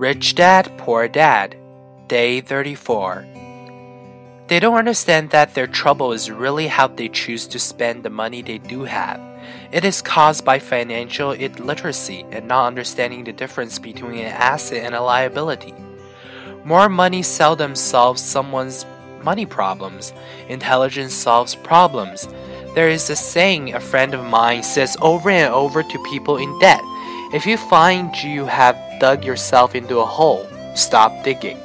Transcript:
Rich Dad, Poor Dad, Day 34. They don't understand that their trouble is really how they choose to spend the money they do have. It is caused by financial illiteracy and not understanding the difference between an asset and a liability. More money seldom solves someone's money problems. Intelligence solves problems. There is a saying a friend of mine says over and over to people in debt if you find you have dug yourself into a hole, stop digging.